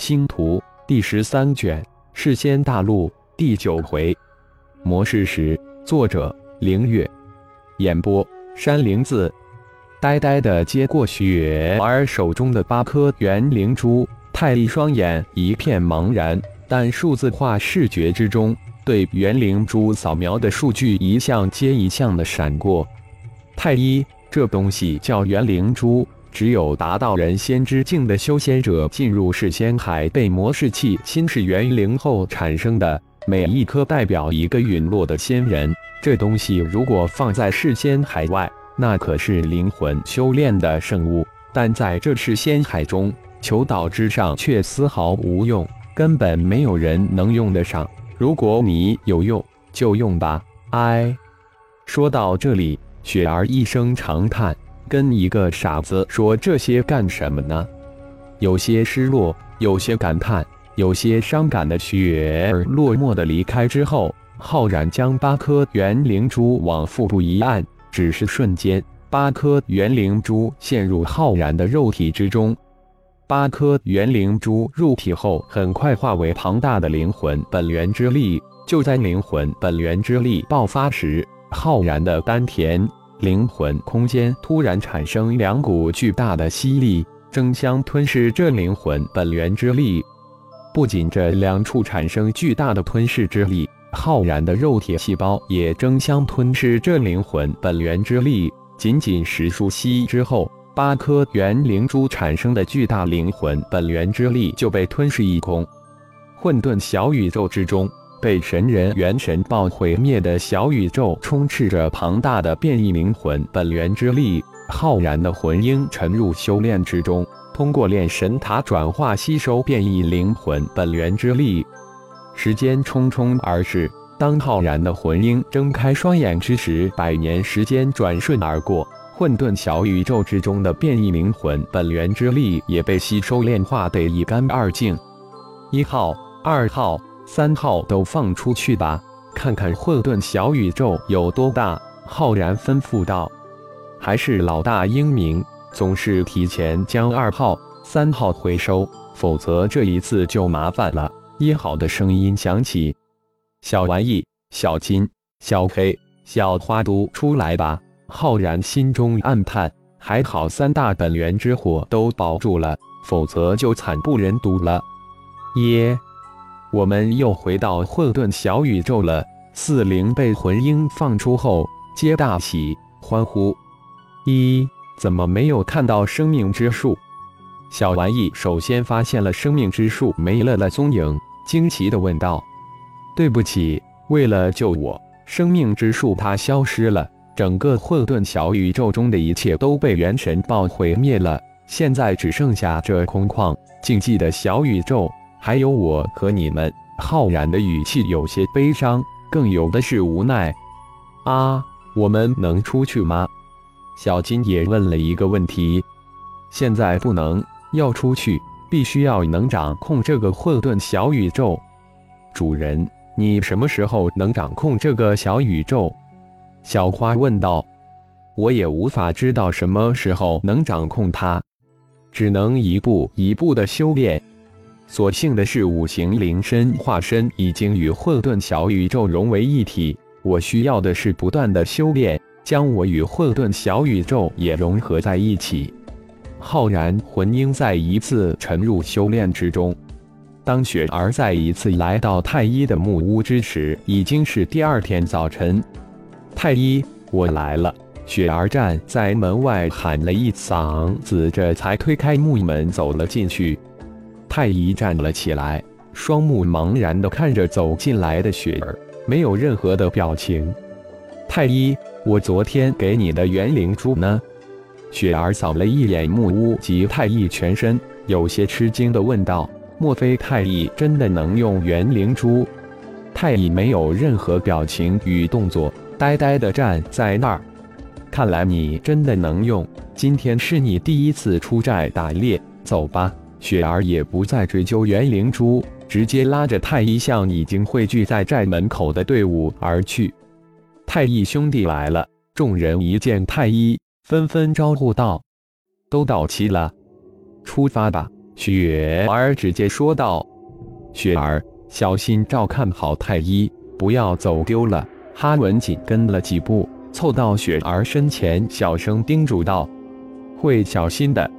星图第十三卷，世仙大陆第九回，模式时，作者：凌月，演播：山灵子。呆呆的接过雪儿手中的八颗元灵珠，太一双眼一片茫然，但数字化视觉之中，对元灵珠扫描的数据一项接一项的闪过。太一，这东西叫元灵珠。只有达到人仙之境的修仙者进入世仙海被魔世器侵蚀元灵后产生的，每一颗代表一个陨落的仙人。这东西如果放在世仙海外，那可是灵魂修炼的圣物；但在这世仙海中，求岛之上却丝毫无用，根本没有人能用得上。如果你有用，就用吧。哎，说到这里，雪儿一声长叹。跟一个傻子说这些干什么呢？有些失落，有些感叹，有些伤感的雪儿落寞的离开之后，浩然将八颗元灵珠往腹部一按，只是瞬间，八颗元灵珠陷入浩然的肉体之中。八颗元灵珠入体后，很快化为庞大的灵魂本源之力。就在灵魂本源之力爆发时，浩然的丹田。灵魂空间突然产生两股巨大的吸力，争相吞噬这灵魂本源之力。不仅这两处产生巨大的吞噬之力，浩然的肉体细胞也争相吞噬这灵魂本源之力。仅仅十数息之后，八颗元灵珠产生的巨大灵魂本源之力就被吞噬一空。混沌小宇宙之中。被神人元神爆毁灭的小宇宙，充斥着庞大的变异灵魂本源之力。浩然的魂婴沉入修炼之中，通过炼神塔转化吸收变异灵魂本源之力。时间匆匆而逝，当浩然的魂婴睁开双眼之时，百年时间转瞬而过。混沌小宇宙之中的变异灵魂本源之力也被吸收炼化得一干二净。一号，二号。三号都放出去吧，看看混沌小宇宙有多大。浩然吩咐道：“还是老大英明，总是提前将二号、三号回收，否则这一次就麻烦了。”一号的声音响起：“小玩意、小金、小黑、小花都出来吧。”浩然心中暗叹：还好三大本源之火都保住了，否则就惨不忍睹了。耶。我们又回到混沌小宇宙了。四灵被魂婴放出后，皆大喜，欢呼：“一，怎么没有看到生命之树？”小玩意首先发现了生命之树没了的踪影，惊奇地问道：“对不起，为了救我，生命之树它消失了。整个混沌小宇宙中的一切都被元神爆毁灭了，现在只剩下这空旷静寂的小宇宙。”还有我和你们，浩然的语气有些悲伤，更有的是无奈。啊，我们能出去吗？小金也问了一个问题。现在不能，要出去必须要能掌控这个混沌小宇宙。主人，你什么时候能掌控这个小宇宙？小花问道。我也无法知道什么时候能掌控它，只能一步一步的修炼。所幸的是，五行灵身化身已经与混沌小宇宙融为一体。我需要的是不断的修炼，将我与混沌小宇宙也融合在一起。浩然魂婴再一次沉入修炼之中。当雪儿再一次来到太一的木屋之时，已经是第二天早晨。太一，我来了！雪儿站在门外喊了一嗓子，这才推开木门走了进去。太医站了起来，双目茫然地看着走进来的雪儿，没有任何的表情。太医，我昨天给你的元灵珠呢？雪儿扫了一眼木屋及太医全身，有些吃惊地问道：“莫非太医真的能用元灵珠？”太医没有任何表情与动作，呆呆地站在那儿。看来你真的能用。今天是你第一次出寨打猎，走吧。雪儿也不再追究元灵珠，直接拉着太一向已经汇聚在寨门口的队伍而去。太一兄弟来了！众人一见太一，纷纷招呼道：“都到齐了，出发吧！”雪儿直接说道：“雪儿，小心照看好太医，不要走丢了。”哈文紧跟了几步，凑到雪儿身前，小声叮嘱道：“会小心的。”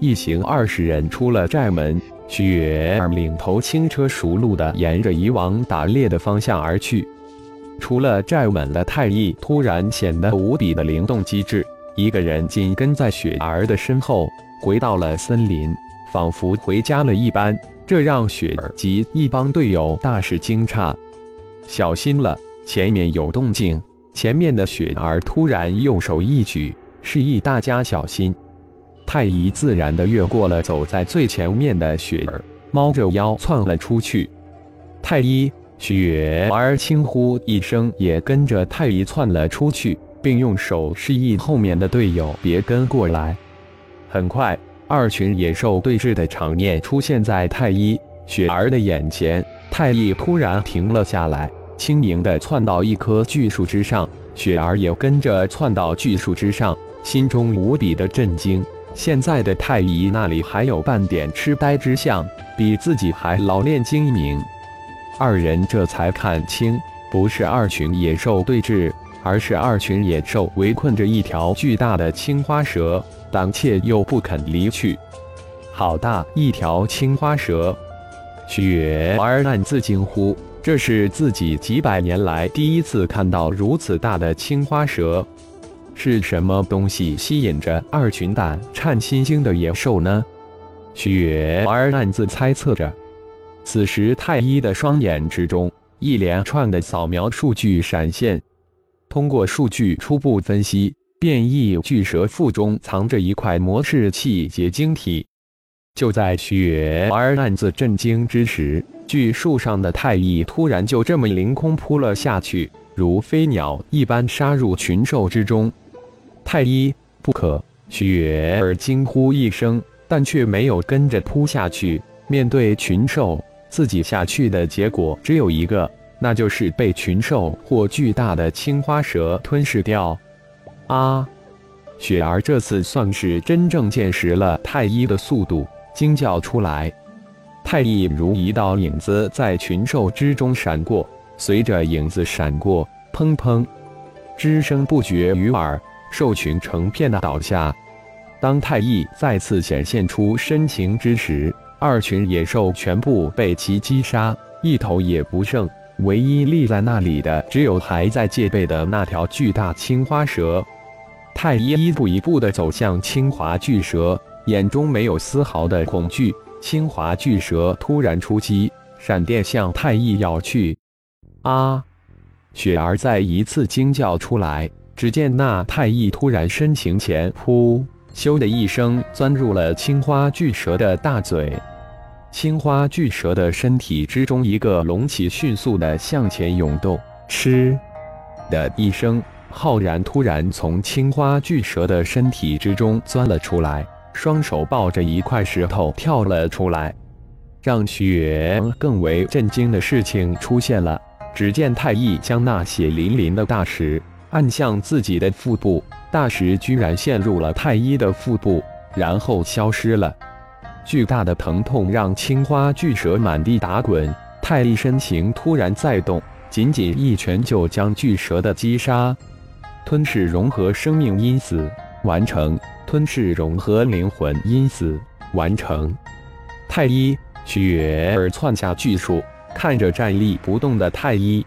一行二十人出了寨门，雪儿领头轻车熟路地沿着以往打猎的方向而去。出了寨门的太乙突然显得无比的灵动机智，一个人紧跟在雪儿的身后，回到了森林，仿佛回家了一般。这让雪儿及一帮队友大是惊诧。小心了，前面有动静！前面的雪儿突然右手一举，示意大家小心。太医自然地越过了走在最前面的雪儿，猫着腰窜了出去。太医雪儿轻呼一声，也跟着太医窜了出去，并用手示意后面的队友别跟过来。很快，二群野兽对峙的场面出现在太医雪儿的眼前。太医突然停了下来，轻盈地窜到一棵巨树之上，雪儿也跟着窜到巨树之上，心中无比的震惊。现在的太医那里还有半点痴呆之相，比自己还老练精明。二人这才看清，不是二群野兽对峙，而是二群野兽围困着一条巨大的青花蛇，胆怯又不肯离去。好大一条青花蛇！雪儿暗自惊呼，这是自己几百年来第一次看到如此大的青花蛇。是什么东西吸引着二群胆颤心惊的野兽呢？雪儿暗自猜测着。此时，太一的双眼之中，一连串的扫描数据闪现。通过数据初步分析，变异巨蛇腹中藏着一块魔式器结晶体。就在雪儿暗自震惊之时，巨树上的太一突然就这么凌空扑了下去，如飞鸟一般杀入群兽之中。太医不可！雪儿惊呼一声，但却没有跟着扑下去。面对群兽，自己下去的结果只有一个，那就是被群兽或巨大的青花蛇吞噬掉。啊！雪儿这次算是真正见识了太医的速度，惊叫出来。太医如一道影子在群兽之中闪过，随着影子闪过，砰砰，之声不绝于耳。兽群成片的倒下。当太乙再次显现出身形之时，二群野兽全部被其击杀，一头也不剩。唯一立在那里的，只有还在戒备的那条巨大青花蛇。太一一步一步地走向青华巨蛇，眼中没有丝毫的恐惧。青华巨蛇突然出击，闪电向太一咬去。啊！雪儿再一次惊叫出来。只见那太乙突然身形前扑，咻的一声钻入了青花巨蛇的大嘴。青花巨蛇的身体之中，一个隆起迅速的向前涌动。嗤的一声，浩然突然从青花巨蛇的身体之中钻了出来，双手抱着一块石头跳了出来。让雪更为震惊的事情出现了，只见太乙将那血淋淋的大石。按向自己的腹部，大石居然陷入了太一的腹部，然后消失了。巨大的疼痛让青花巨蛇满地打滚，太一身形突然再动，仅仅一拳就将巨蛇的击杀。吞噬融合生命因子完成，吞噬融合灵魂因子完成。太一雪儿窜下巨树，看着站立不动的太一，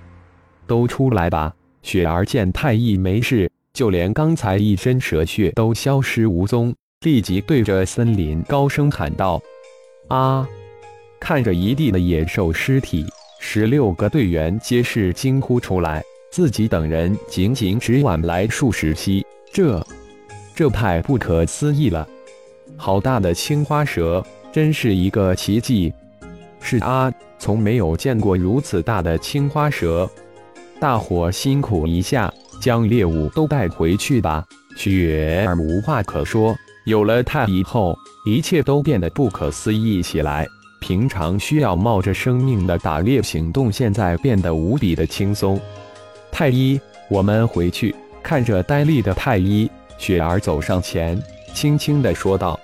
都出来吧。雪儿见太乙没事，就连刚才一身蛇血都消失无踪，立即对着森林高声喊道：“啊！”看着一地的野兽尸体，十六个队员皆是惊呼出来。自己等人仅仅只晚来数十息，这，这太不可思议了！好大的青花蛇，真是一个奇迹！是啊，从没有见过如此大的青花蛇。大伙辛苦一下，将猎物都带回去吧。雪儿无话可说，有了太乙后，一切都变得不可思议起来。平常需要冒着生命的打猎行动，现在变得无比的轻松。太医，我们回去。看着呆立的太医，雪儿走上前，轻轻地说道。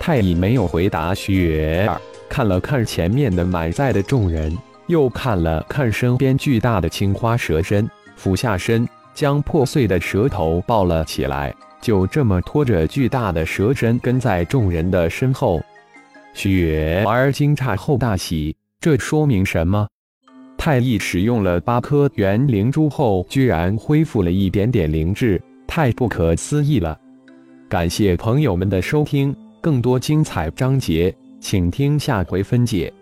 太乙没有回答雪儿，看了看前面的满载的众人，又看了看身边巨大的青花蛇身，俯下身将破碎的蛇头抱了起来，就这么拖着巨大的蛇身跟在众人的身后。雪儿惊诧后大喜，这说明什么？太乙使用了八颗元灵珠后，居然恢复了一点点灵智，太不可思议了！感谢朋友们的收听。更多精彩章节，请听下回分解。